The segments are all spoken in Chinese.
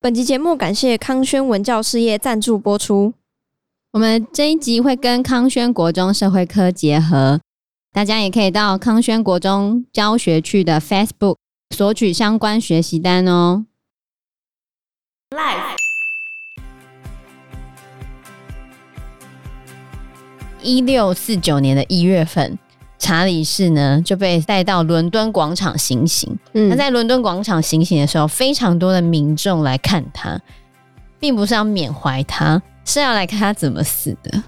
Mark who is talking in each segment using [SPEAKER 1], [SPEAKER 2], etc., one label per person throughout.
[SPEAKER 1] 本集节目感谢康轩文教事业赞助播出。
[SPEAKER 2] 我们这一集会跟康轩国中社会科结合，大家也可以到康轩国中教学区的 Facebook 索取相关学习单哦。Live。一六四九年的一月份。查理士呢就被带到伦敦广场行刑。嗯，他在伦敦广场行刑的时候，非常多的民众来看他，并不是要缅怀他，是要来看他怎么死的。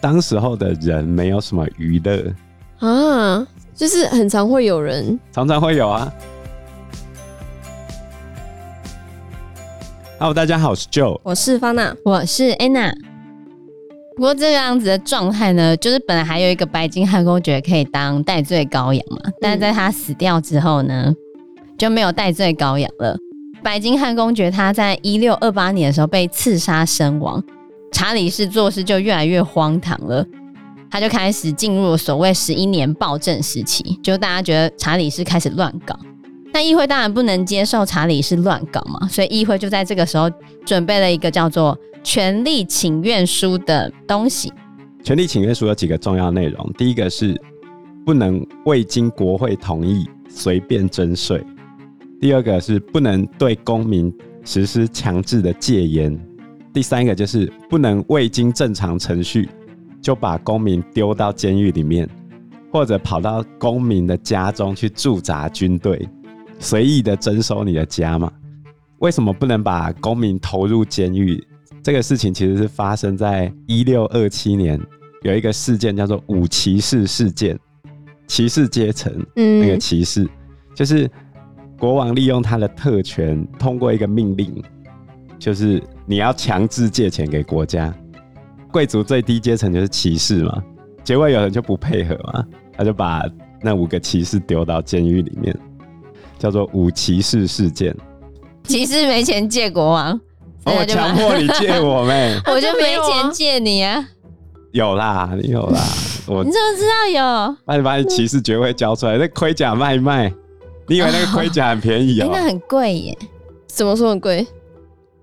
[SPEAKER 3] 当时候的人没有什么娱乐
[SPEAKER 1] 啊，就是很常会有人，
[SPEAKER 3] 常常会有啊。Hello，大家好，我是 Joe，
[SPEAKER 1] 我是方娜，
[SPEAKER 2] 我是 Anna。不过这个样子的状态呢，就是本来还有一个白金汉公爵可以当代罪羔羊嘛，但是在他死掉之后呢，就没有代罪羔羊了。白金汉公爵他在一六二八年的时候被刺杀身亡，查理士做事就越来越荒唐了，他就开始进入了所谓十一年暴政时期，就大家觉得查理士开始乱搞，那议会当然不能接受查理士乱搞嘛，所以议会就在这个时候准备了一个叫做。权利请愿书的东西，
[SPEAKER 3] 权利请愿书有几个重要内容。第一个是不能未经国会同意随便征税；第二个是不能对公民实施强制的戒严；第三个就是不能未经正常程序就把公民丢到监狱里面，或者跑到公民的家中去驻扎军队，随意的征收你的家嘛。为什么不能把公民投入监狱？这个事情其实是发生在一六二七年，有一个事件叫做五骑士事件，骑士阶层，嗯，那个骑士就是国王利用他的特权，通过一个命令，就是你要强制借钱给国家，贵族最低阶层就是骑士嘛，结果有人就不配合嘛，他就把那五个骑士丢到监狱里面，叫做五骑士事件，
[SPEAKER 2] 骑士没钱借国王。
[SPEAKER 3] 我强迫你借我 咩？
[SPEAKER 2] 我就没钱借你啊！
[SPEAKER 3] 有啦，你有啦，我
[SPEAKER 2] 你怎么知道有？
[SPEAKER 3] 把你把你骑士爵位交出来，那盔甲卖一卖，你以为那个盔甲很便宜哦、喔？
[SPEAKER 2] 那很贵耶！
[SPEAKER 1] 怎么说很贵？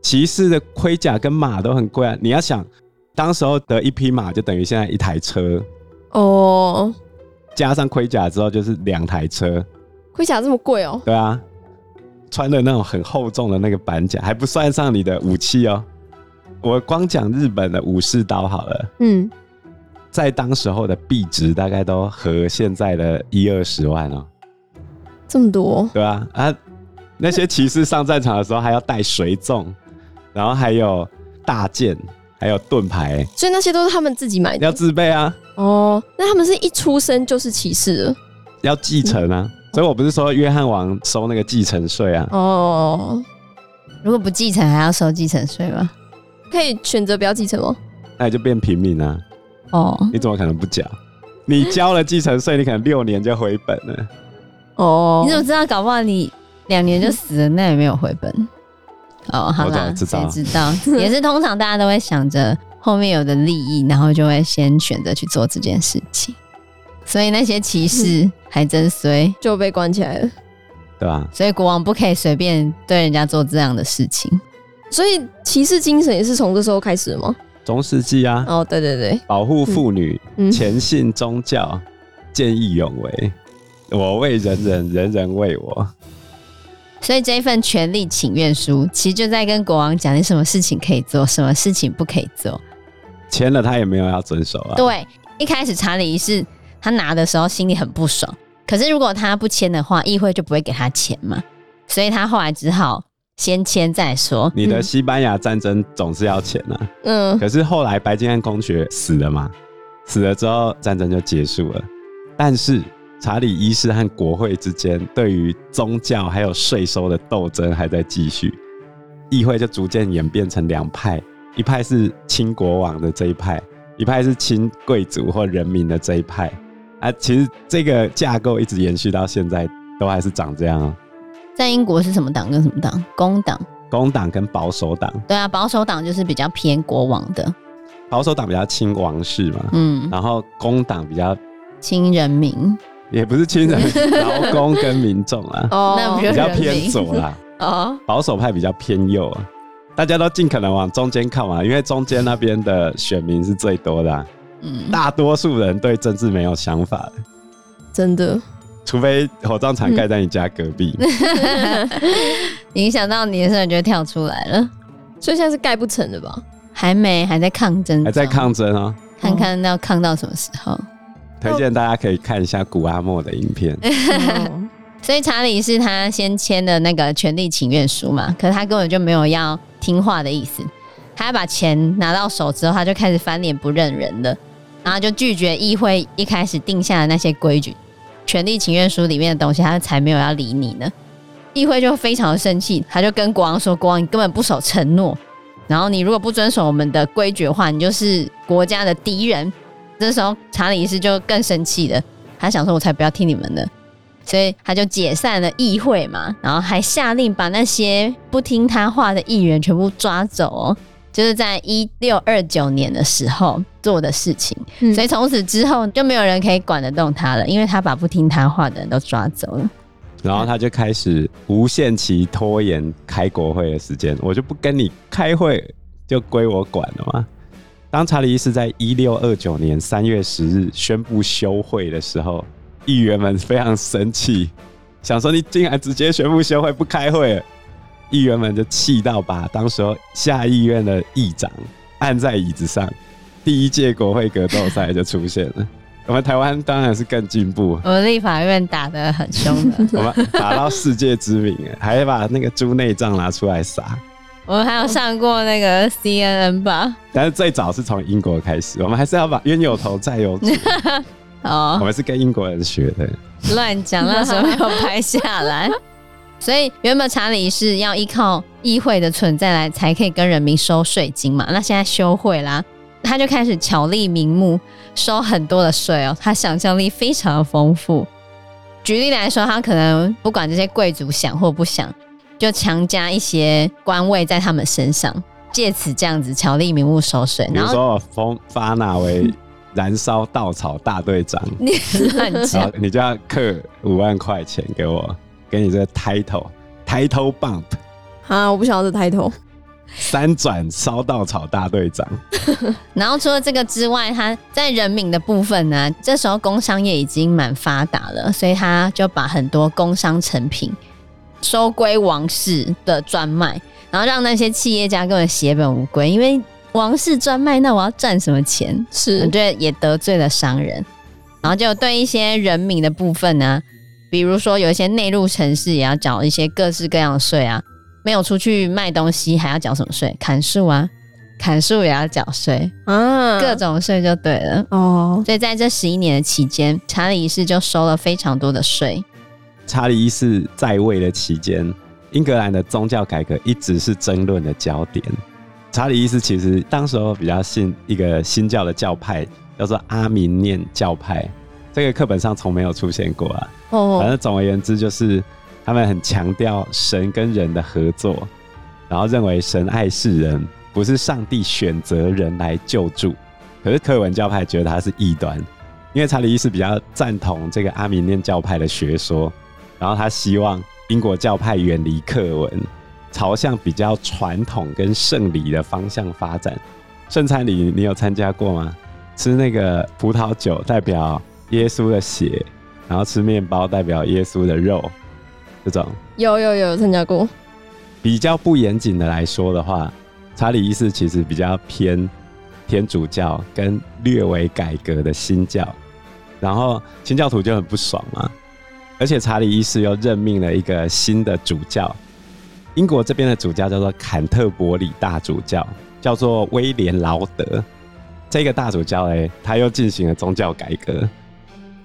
[SPEAKER 3] 骑士的盔甲跟马都很贵啊！你要想，当时候的一匹马就等于现在一台车哦，加上盔甲之后就是两台车。
[SPEAKER 1] 盔甲这么贵哦？
[SPEAKER 3] 对啊。穿的那种很厚重的那个板甲，还不算上你的武器哦。我光讲日本的武士刀好了，嗯，在当时候的币值大概都和现在的一二十万哦。
[SPEAKER 1] 这么多？
[SPEAKER 3] 对啊，啊，那些骑士上战场的时候还要带随从，然后还有大剑，还有盾牌，
[SPEAKER 1] 所以那些都是他们自己买的，
[SPEAKER 3] 要自备啊。
[SPEAKER 1] 哦，那他们是一出生就是骑士了，
[SPEAKER 3] 要继承啊。嗯所以我不是说约翰王收那个继承税啊？哦，
[SPEAKER 2] 如果不继承还要收继承税吗？
[SPEAKER 1] 可以选择不要继承哦？
[SPEAKER 3] 那你就变平民啊。哦，你怎么可能不缴？你交了继承税，你可能六年就回本了。
[SPEAKER 2] 哦，你怎么知道？搞不好你两年就死了，那也没有回本。哦，好啦，谁知道？也是通常大家都会想着后面有的利益，然后就会先选择去做这件事情。所以那些骑士还真衰，
[SPEAKER 1] 就被关起来了，
[SPEAKER 3] 对吧？
[SPEAKER 2] 所以国王不可以随便对人家做这样的事情。
[SPEAKER 1] 所以骑士精神也是从这时候开始的吗？
[SPEAKER 3] 中世纪啊！
[SPEAKER 1] 哦，对对对，
[SPEAKER 3] 保护妇女，虔信宗教，见义勇为，我为人人，人人为我。
[SPEAKER 2] 所以这一份权力请愿书，其实就在跟国王讲，你什么事情可以做，什么事情不可以做。
[SPEAKER 3] 签了，他也没有要遵守啊。
[SPEAKER 2] 对，一开始查理是。他拿的时候心里很不爽，可是如果他不签的话，议会就不会给他钱嘛，所以他后来只好先签再说。
[SPEAKER 3] 你的西班牙战争总是要钱啊，嗯，可是后来白金汉公爵死了嘛，死了之后战争就结束了，但是查理一世和国会之间对于宗教还有税收的斗争还在继续，议会就逐渐演变成两派，一派是亲国王的这一派，一派是亲贵族或人民的这一派。啊，其实这个架构一直延续到现在，都还是长这样啊。
[SPEAKER 2] 在英国是什么党跟什么党？工党、
[SPEAKER 3] 工党跟保守党。
[SPEAKER 2] 对啊，保守党就是比较偏国王的，
[SPEAKER 3] 保守党比较亲王室嘛。嗯，然后工党比较
[SPEAKER 2] 亲人民，
[SPEAKER 3] 也不是亲人民，劳工跟民众啊。
[SPEAKER 2] 哦，那比
[SPEAKER 3] 较偏左啦。哦，保守派比较偏右啊。大家都尽可能往中间靠嘛，因为中间那边的选民是最多的、啊。嗯，大多数人对政治没有想法的，
[SPEAKER 1] 真的。
[SPEAKER 3] 除非火葬场盖在你家隔壁，
[SPEAKER 2] 嗯、影响到你的时候，你就跳出来了。
[SPEAKER 1] 所以现在是盖不成的吧？
[SPEAKER 2] 还没，还在抗争，
[SPEAKER 3] 还在抗争哦。
[SPEAKER 2] 看看要抗到什么时候？
[SPEAKER 3] 推荐大家可以看一下古阿莫的影片。
[SPEAKER 2] 所以查理是他先签的那个权利请愿书嘛，可是他根本就没有要听话的意思。他要把钱拿到手之后，他就开始翻脸不认人了，然后就拒绝议会一开始定下的那些规矩。权利请愿书里面的东西，他才没有要理你呢。议会就非常的生气，他就跟国王说：“国王，你根本不守承诺。然后你如果不遵守我们的规矩的话，你就是国家的敌人。”这时候查理一世就更生气了，他想说：“我才不要听你们的。”所以他就解散了议会嘛，然后还下令把那些不听他话的议员全部抓走哦。就是在一六二九年的时候做的事情，嗯、所以从此之后就没有人可以管得动他了，因为他把不听他话的人都抓走了。
[SPEAKER 3] 然后他就开始无限期拖延开国会的时间，我就不跟你开会，就归我管了嘛。当查理一世在一六二九年三月十日宣布休会的时候，议员们非常生气，想说你竟然直接宣布休会不开会了。议员们就气到把当时候下议院的议长按在椅子上，第一届国会格斗赛就出现了。我们台湾当然是更进步，
[SPEAKER 2] 我们立法院打得很凶的，
[SPEAKER 3] 我们打到世界知名，还把那个猪内脏拿出来撒。
[SPEAKER 2] 我们还有上过那个 CNN 吧？
[SPEAKER 3] 但是最早是从英国开始，我们还是要把冤有头债有主。哦，我们是跟英国人学的，
[SPEAKER 2] 乱讲，那时候没有拍下来。所以原本查理是要依靠议会的存在来才可以跟人民收税金嘛，那现在休会啦，他就开始巧立名目收很多的税哦，他想象力非常的丰富。举例来说，他可能不管这些贵族想或不想，就强加一些官位在他们身上，借此这样子巧立名目收税。
[SPEAKER 3] 比如说我封发纳为燃烧稻草大队长，
[SPEAKER 2] 你 乱讲，
[SPEAKER 3] 你就要刻五万块钱给我。给你这个 title，title bump
[SPEAKER 1] 啊！我不想要这 title。
[SPEAKER 3] 三转烧稻草大队长。
[SPEAKER 2] 然后除了这个之外，他在人民的部分呢，这时候工商业已经蛮发达了，所以他就把很多工商成品收归王室的专卖，然后让那些企业家根本血本无归，因为王室专卖，那我要赚什么钱？是，对，也得罪了商人，然后就对一些人民的部分呢。比如说，有一些内陆城市也要缴一些各式各样的税啊，没有出去卖东西还要缴什么税？砍树啊，砍树也要缴税啊，各种税就对了哦。所以在这十一年的期间，查理一世就收了非常多的税。
[SPEAKER 3] 查理一世在位的期间，英格兰的宗教改革一直是争论的焦点。查理一世其实当时候比较信一个新教的教派，叫做阿明念教派。这个课本上从没有出现过啊。哦，反正总而言之，就是他们很强调神跟人的合作，然后认为神爱世人，不是上帝选择人来救助。可是克文教派觉得他是异端，因为查理一世比较赞同这个阿明念教派的学说，然后他希望英国教派远离克文，朝向比较传统跟圣礼的方向发展。圣餐礼你有参加过吗？吃那个葡萄酒代表耶稣的血，然后吃面包代表耶稣的肉，这种
[SPEAKER 1] 有有有参加过。
[SPEAKER 3] 比较不严谨的来说的话，查理一世其实比较偏天主教跟略微改革的新教，然后新教徒就很不爽嘛。而且查理一世又任命了一个新的主教，英国这边的主教叫做坎特伯里大主教，叫做威廉劳德。这个大主教哎，他又进行了宗教改革。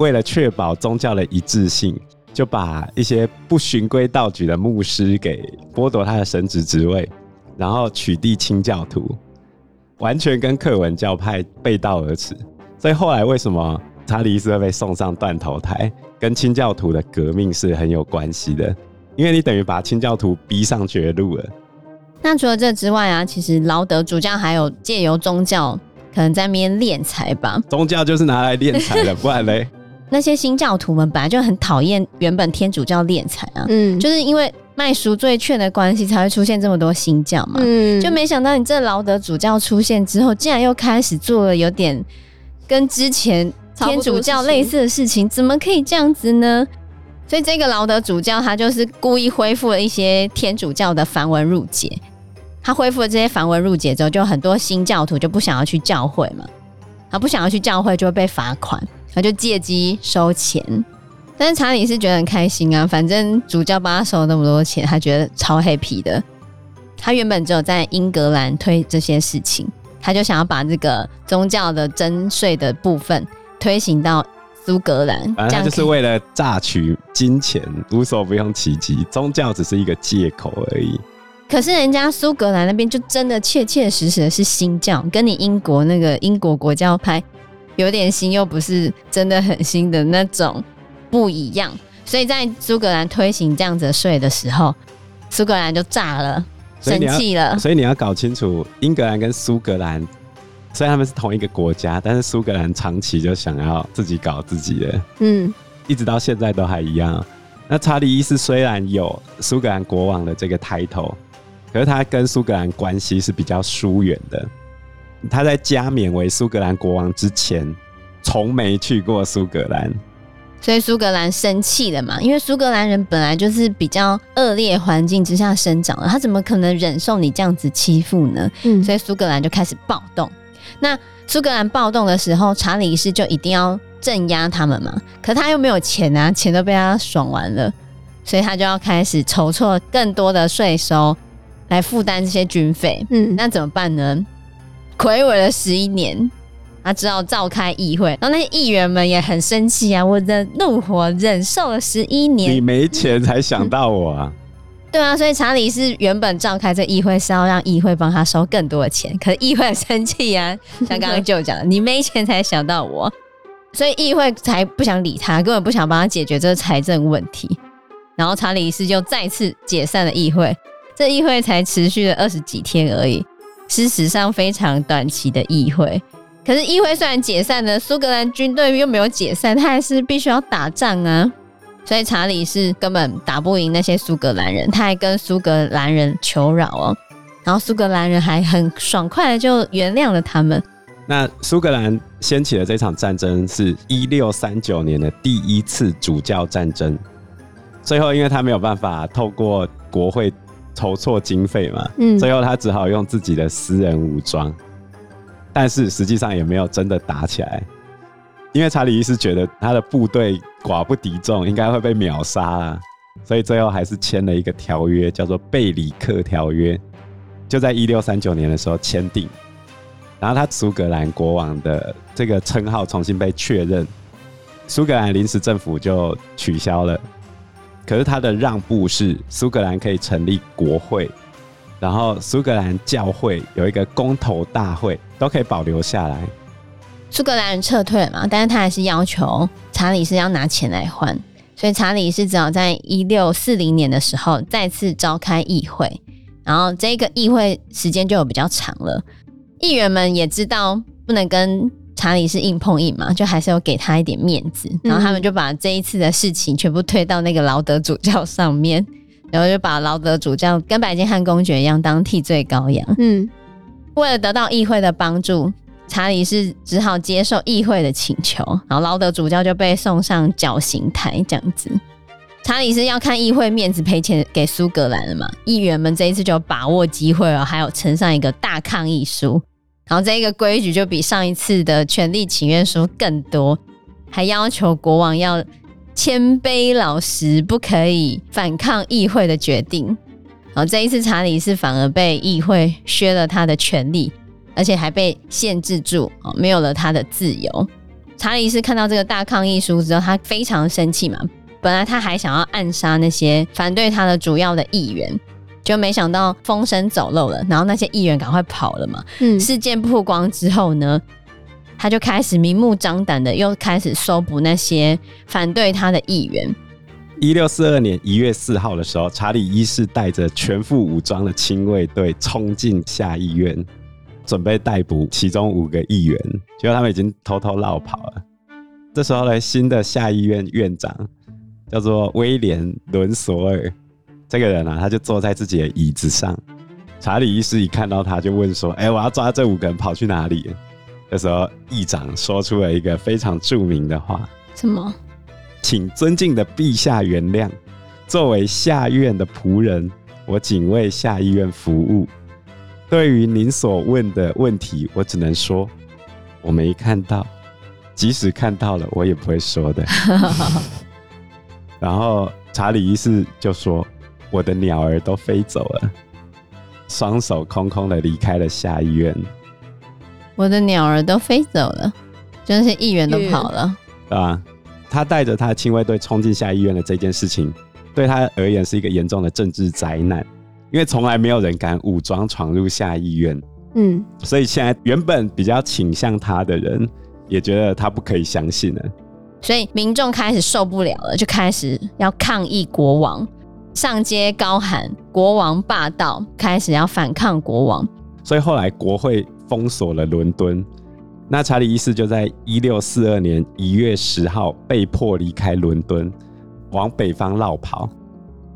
[SPEAKER 3] 为了确保宗教的一致性，就把一些不循规蹈矩的牧师给剥夺他的神职职位，然后取缔清教徒，完全跟克文教派背道而驰。所以后来为什么查理一世会被送上断头台，跟清教徒的革命是很有关系的，因为你等于把清教徒逼上绝路了。
[SPEAKER 2] 那除了这之外啊，其实劳德主教还有借由宗教可能在那边敛财吧？
[SPEAKER 3] 宗教就是拿来敛财的，不然嘞？
[SPEAKER 2] 那些新教徒们本来就很讨厌原本天主教敛财啊，嗯，就是因为卖赎罪券的关系，才会出现这么多新教嘛。
[SPEAKER 1] 嗯，
[SPEAKER 2] 就没想到你这劳德主教出现之后，竟然又开始做了有点跟之前天主教类似的事情，怎么可以这样子呢？所以这个劳德主教他就是故意恢复了一些天主教的繁文缛节。他恢复了这些繁文缛节之后，就很多新教徒就不想要去教会嘛。他不想要去教会，就会被罚款，他就借机收钱。但是查理是觉得很开心啊，反正主教帮他收了那么多钱，他觉得超 happy 的。他原本只有在英格兰推这些事情，他就想要把这个宗教的征税的部分推行到苏格兰，
[SPEAKER 3] 反正就是为了榨取金钱，无所不用其极。宗教只是一个借口而已。
[SPEAKER 2] 可是人家苏格兰那边就真的切切实实的是新教，跟你英国那个英国国教派有点新，又不是真的很新的那种。不一样，所以在苏格兰推行这样子税的时候，苏格兰就炸了，生气了。
[SPEAKER 3] 所以你要搞清楚，英格兰跟苏格兰虽然他们是同一个国家，但是苏格兰长期就想要自己搞自己的，嗯，一直到现在都还一样。那查理一世虽然有苏格兰国王的这个 title，可是他跟苏格兰关系是比较疏远的。他在加冕为苏格兰国王之前，从没去过苏格兰。
[SPEAKER 2] 所以苏格兰生气了嘛？因为苏格兰人本来就是比较恶劣环境之下生长的，他怎么可能忍受你这样子欺负呢？嗯，所以苏格兰就开始暴动。那苏格兰暴动的时候，查理一世就一定要镇压他们嘛。可他又没有钱啊，钱都被他爽完了，所以他就要开始筹措更多的税收来负担这些军费。嗯，那怎么办呢？睽违了十一年。他只好召开议会，然后那些议员们也很生气啊！我的怒火忍受了十一年，
[SPEAKER 3] 你没钱才想到我啊？
[SPEAKER 2] 对啊，所以查理是原本召开这议会是要让议会帮他收更多的钱，可是议会很生气啊！像刚刚 就讲的，你没钱才想到我，所以议会才不想理他，根本不想帮他解决这个财政问题。然后查理一世就再次解散了议会，这议会才持续了二十几天而已，是史上非常短期的议会。可是议会虽然解散了，苏格兰军队又没有解散，他还是必须要打仗啊。所以查理是根本打不赢那些苏格兰人，他还跟苏格兰人求饶哦。然后苏格兰人还很爽快的就原谅了他们。
[SPEAKER 3] 那苏格兰掀起的这场战争是一六三九年的第一次主教战争，最后因为他没有办法透过国会筹措经费嘛，嗯，最后他只好用自己的私人武装。但是实际上也没有真的打起来，因为查理一世觉得他的部队寡不敌众，应该会被秒杀啊，所以最后还是签了一个条约，叫做《贝里克条约》，就在一六三九年的时候签订，然后他苏格兰国王的这个称号重新被确认，苏格兰临时政府就取消了，可是他的让步是苏格兰可以成立国会。然后苏格兰教会有一个公投大会，都可以保留下来。
[SPEAKER 2] 苏格兰人撤退嘛，但是他还是要求查理是要拿钱来换，所以查理是只好在一六四零年的时候再次召开议会，然后这个议会时间就有比较长了。议员们也知道不能跟查理是硬碰硬嘛，就还是要给他一点面子，然后他们就把这一次的事情全部推到那个劳德主教上面。然后就把劳德主教跟白金汉公爵一样当替罪羔羊。嗯，为了得到议会的帮助，查理是只好接受议会的请求，然后劳德主教就被送上绞刑台这样子。查理是要看议会面子赔钱给苏格兰了嘛？议员们这一次就把握机会了，还有呈上一个大抗议书，然后这一个规矩就比上一次的权力请愿书更多，还要求国王要。谦卑老实，不可以反抗议会的决定。然后这一次查理是反而被议会削了他的权利，而且还被限制住，哦，没有了他的自由。查理是看到这个大抗议书之后，他非常生气嘛。本来他还想要暗杀那些反对他的主要的议员，就没想到风声走漏了，然后那些议员赶快跑了嘛。嗯，事件曝光之后呢，他就开始明目张胆的，又开始搜捕那些反对他的议员。
[SPEAKER 3] 一六四二年一月四号的时候，查理一世带着全副武装的亲卫队冲进下议院，准备逮捕其中五个议员，结果他们已经偷偷落跑了。这时候呢，新的下议院院长叫做威廉伦索尔，这个人啊，他就坐在自己的椅子上。查理医师一看到他，就问说：“哎、欸，我要抓这五个人跑去哪里？”这时候，议长说出了一个非常著名的话：“
[SPEAKER 2] 什么？
[SPEAKER 3] 请尊敬的陛下原谅，作为下院的仆人，我仅为下议院服务。对于您所问的问题，我只能说我没看到，即使看到了，我也不会说的。” 然后查理一世就说：“我的鸟儿都飞走了。”双手空空的离开了下议院，
[SPEAKER 2] 我的鸟儿都飞走了，就那些议员都跑了，
[SPEAKER 3] 对吧？他带着他的亲卫队冲进下议院的这件事情，对他而言是一个严重的政治灾难，因为从来没有人敢武装闯入下议院。嗯，所以现在原本比较倾向他的人，也觉得他不可以相信了，
[SPEAKER 2] 所以民众开始受不了了，就开始要抗议国王。上街高喊“国王霸道”，开始要反抗国王。
[SPEAKER 3] 所以后来国会封锁了伦敦。那查理一世就在一六四二年一月十号被迫离开伦敦，往北方落跑。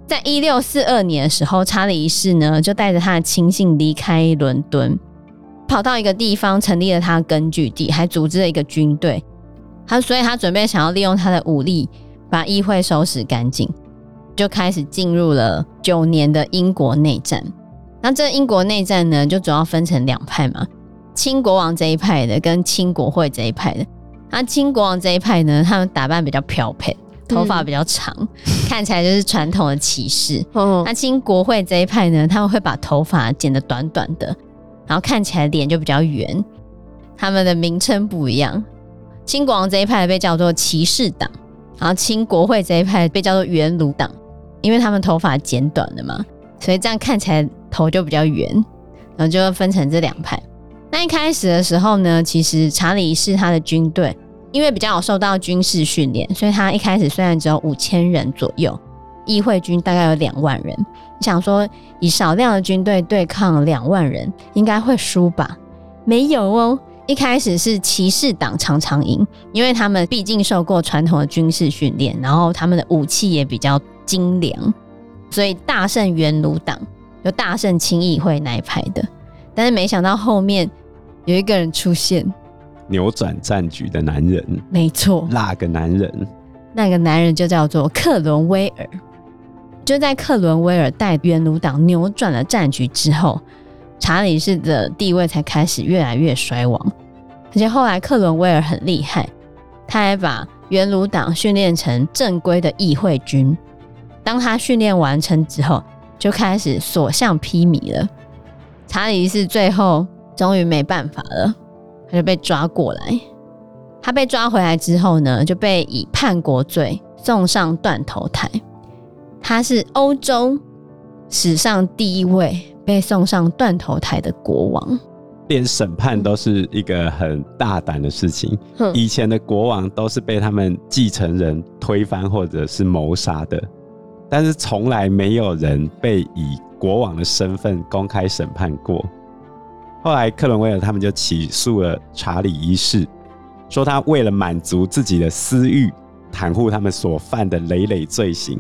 [SPEAKER 2] 在一六四二年的时候，查理一世呢就带着他的亲信离开伦敦，跑到一个地方成立了他的根据地，还组织了一个军队。他所以，他准备想要利用他的武力把议会收拾干净。就开始进入了九年的英国内战。那这英国内战呢，就主要分成两派嘛，清国王这一派的跟清国会这一派的。那清国王这一派呢，他们打扮比较飘配，头发比较长，嗯、看起来就是传统的骑士。哦、那清国会这一派呢，他们会把头发剪得短短的，然后看起来脸就比较圆。他们的名称不一样，清国王这一派被叫做骑士党，然后清国会这一派被叫做元鲁党。因为他们头发剪短了嘛，所以这样看起来头就比较圆，然后就分成这两派。那一开始的时候呢，其实查理是他的军队因为比较有受到军事训练，所以他一开始虽然只有五千人左右，议会军大概有两万人。你想说以少量的军队对抗两万人，应该会输吧？没有哦，一开始是骑士党常常赢，因为他们毕竟受过传统的军事训练，然后他们的武器也比较。精良，所以大胜元鲁党，就大胜亲议会那一派的。但是没想到后面有一个人出现，
[SPEAKER 3] 扭转战局的男人。
[SPEAKER 2] 没错，
[SPEAKER 3] 那个男人？
[SPEAKER 2] 那个男人就叫做克伦威尔。就在克伦威尔带元鲁党扭转了战局之后，查理士的地位才开始越来越衰亡。而且后来克伦威尔很厉害，他还把元鲁党训练成正规的议会军。当他训练完成之后，就开始所向披靡了。查理一世最后终于没办法了，他就被抓过来。他被抓回来之后呢，就被以叛国罪送上断头台。他是欧洲史上第一位被送上断头台的国王。
[SPEAKER 3] 连审判都是一个很大胆的事情。以前的国王都是被他们继承人推翻或者是谋杀的。但是从来没有人被以国王的身份公开审判过。后来克伦威尔他们就起诉了查理一世，说他为了满足自己的私欲，袒护他们所犯的累累罪行，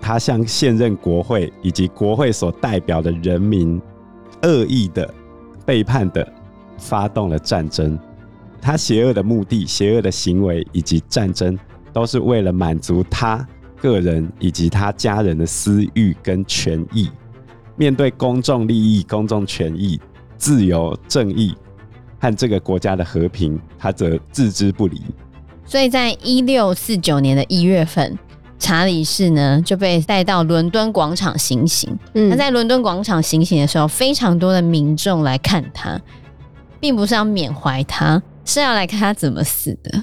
[SPEAKER 3] 他向现任国会以及国会所代表的人民恶意的背叛的发动了战争。他邪恶的目的、邪恶的行为以及战争，都是为了满足他。个人以及他家人的私欲跟权益，面对公众利益、公众权益、自由、正义和这个国家的和平，他则置之不理。
[SPEAKER 2] 所以在一六四九年的一月份，查理士呢就被带到伦敦广场行刑。嗯，他在伦敦广场行刑的时候，非常多的民众来看他，并不是要缅怀他，是要来看他怎么死的。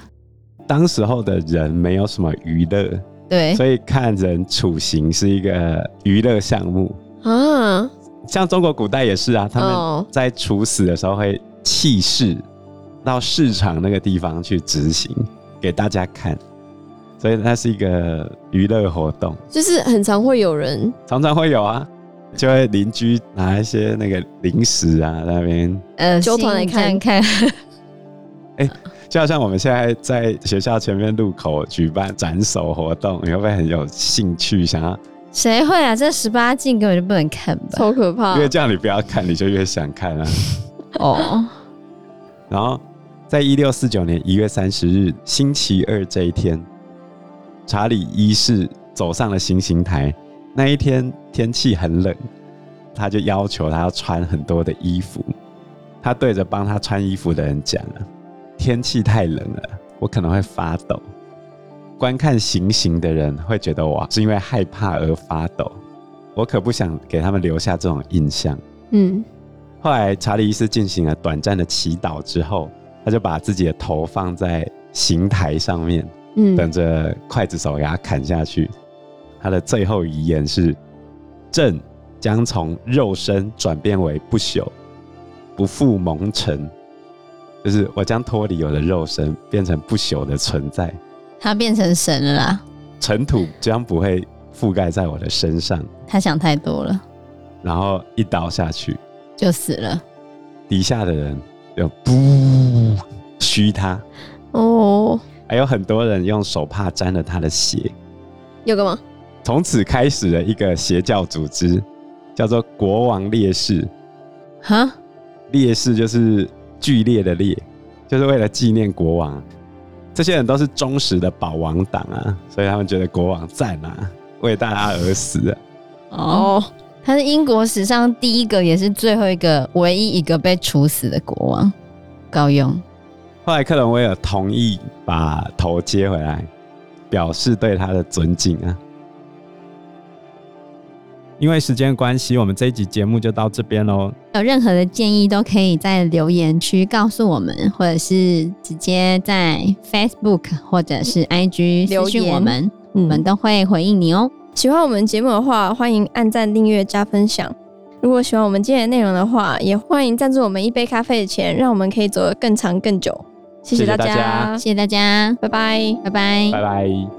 [SPEAKER 3] 当时候的人没有什么娱乐。
[SPEAKER 2] 对，
[SPEAKER 3] 所以看人处刑是一个娱乐项目啊。像中国古代也是啊，他们在处死的时候会弃市到市场那个地方去执行给大家看，所以它是一个娱乐活动。
[SPEAKER 1] 就是很常会有人，
[SPEAKER 3] 常常会有啊，就会邻居拿一些那个零食啊在那边，
[SPEAKER 2] 呃，揪团来看看。
[SPEAKER 3] 哎。就好像我们现在在学校前面路口举办斩首活动，你会不会很有兴趣想要
[SPEAKER 2] 谁会啊？这十八禁根本就不能看吧？
[SPEAKER 1] 超可怕！
[SPEAKER 3] 越这样你不要看，你就越想看啊。
[SPEAKER 2] 哦。
[SPEAKER 3] 然后，在一六四九年一月三十日星期二这一天，查理一世走上了行刑台。那一天天气很冷，他就要求他要穿很多的衣服。他对着帮他穿衣服的人讲了：“天气太冷了，我可能会发抖。”观看行刑的人会觉得我是因为害怕而发抖，我可不想给他们留下这种印象。
[SPEAKER 1] 嗯，
[SPEAKER 3] 后来查理一世进行了短暂的祈祷之后，他就把自己的头放在刑台上面，嗯，等着刽子手给他砍下去。他的最后遗言是：“朕将从肉身转变为不朽，不复蒙尘，就是我将脱离我的肉身，变成不朽的存在。”
[SPEAKER 2] 他变成神了啦！
[SPEAKER 3] 尘土将不会覆盖在我的身上。
[SPEAKER 2] 他想太多了，
[SPEAKER 3] 然后一刀下去
[SPEAKER 2] 就死了。
[SPEAKER 3] 底下的人就不虚他
[SPEAKER 1] 哦，
[SPEAKER 3] 还有很多人用手帕沾了他的血。
[SPEAKER 1] 有个吗？
[SPEAKER 3] 从此开始了一个邪教组织，叫做国王烈士。
[SPEAKER 2] 哈，
[SPEAKER 3] 烈士就是剧烈的烈，就是为了纪念国王。这些人都是忠实的保王党啊，所以他们觉得国王在哪，为大家而死。
[SPEAKER 2] 哦，他是英国史上第一个，也是最后一个，唯一一个被处死的国王，高雍。
[SPEAKER 3] 后来克伦威尔同意把头接回来，表示对他的尊敬啊。因为时间关系，我们这一集节目就到这边喽。
[SPEAKER 2] 有任何的建议都可以在留言区告诉我们，或者是直接在 Facebook 或者是 IG 留讯我们，我们都会回应你哦。
[SPEAKER 1] 喜欢我们节目的话，欢迎按赞、订阅、加分享。如果喜欢我们今天的内容的话，也欢迎赞助我们一杯咖啡的钱，让我们可以走得更长更久。谢谢大家，
[SPEAKER 2] 谢谢大家，
[SPEAKER 1] 拜拜，
[SPEAKER 2] 拜拜，
[SPEAKER 3] 拜拜。